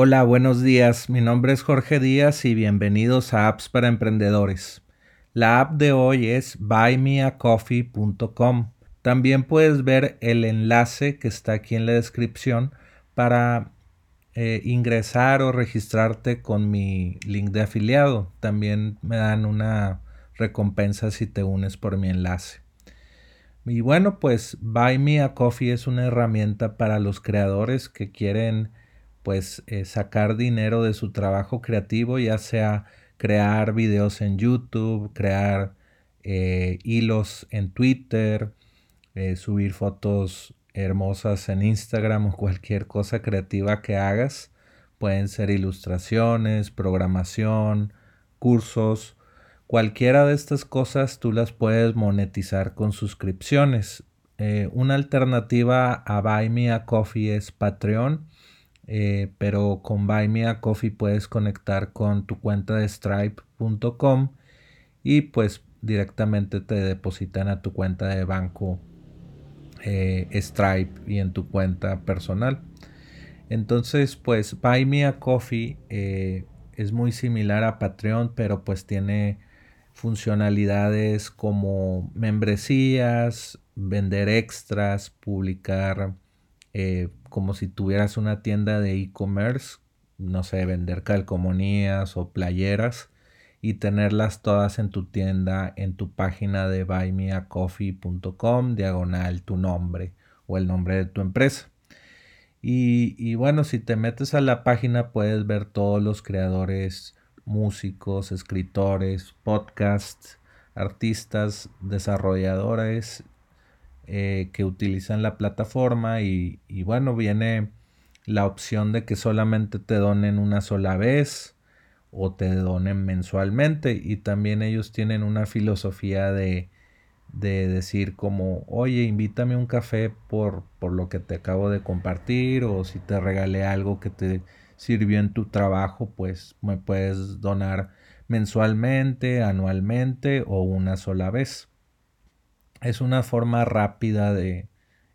Hola, buenos días. Mi nombre es Jorge Díaz y bienvenidos a Apps para Emprendedores. La app de hoy es buymeacoffee.com. También puedes ver el enlace que está aquí en la descripción para eh, ingresar o registrarte con mi link de afiliado. También me dan una recompensa si te unes por mi enlace. Y bueno, pues Buy Me a Coffee es una herramienta para los creadores que quieren pues eh, sacar dinero de su trabajo creativo, ya sea crear videos en YouTube, crear eh, hilos en Twitter, eh, subir fotos hermosas en Instagram o cualquier cosa creativa que hagas. Pueden ser ilustraciones, programación, cursos. Cualquiera de estas cosas tú las puedes monetizar con suscripciones. una alternativa a Buy Me a Coffee es Patreon eh, pero con Buy Me a Coffee puedes conectar con tu cuenta de stripe.com y pues directamente te depositan a tu cuenta de banco eh, Stripe y en tu cuenta personal. Entonces pues Buy Me a Coffee eh, es muy similar a Patreon pero pues tiene funcionalidades como membresías, vender extras, publicar eh, como si tuvieras una tienda de e-commerce, no sé, vender calcomanías o playeras y tenerlas todas en tu tienda, en tu página de buymeacoffee.com, diagonal tu nombre o el nombre de tu empresa. Y, y, bueno, si te metes a la página puedes ver todos los creadores, músicos, escritores, podcasts, artistas, desarrolladores eh, que utilizan la plataforma y, bueno, viene la opción de que solamente te donen una sola vez o te donen mensualmente. Y también ellos tienen una filosofía de, de decir como, oye, invítame un café por, por lo que te acabo de compartir o si te regalé algo que te sirvió en tu trabajo, pues me puedes donar mensualmente, anualmente o una sola vez es una forma rápida de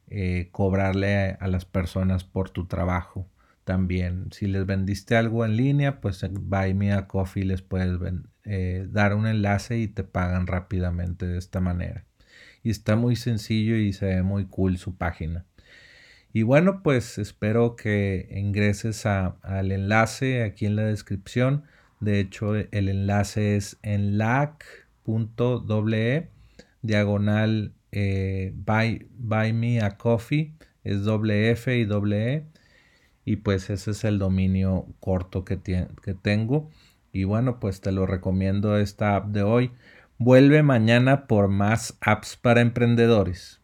eh, cobrarle a, las personas por tu trabajo. También, si les vendiste algo en línea, pues en Buy Me a Coffee les puedes eh, dar un enlace y te pagan rápidamente de esta manera. Y está muy sencillo y se ve muy cool su página. Y bueno, pues espero que ingreses al enlace aquí en la descripción. De hecho, el enlace es en diagonal eh, buy, me a coffee, es doble F y doble E. Y pues ese es el dominio corto que, que tengo. Y bueno, pues te lo recomiendo esta app de hoy. Vuelve mañana por más apps para emprendedores.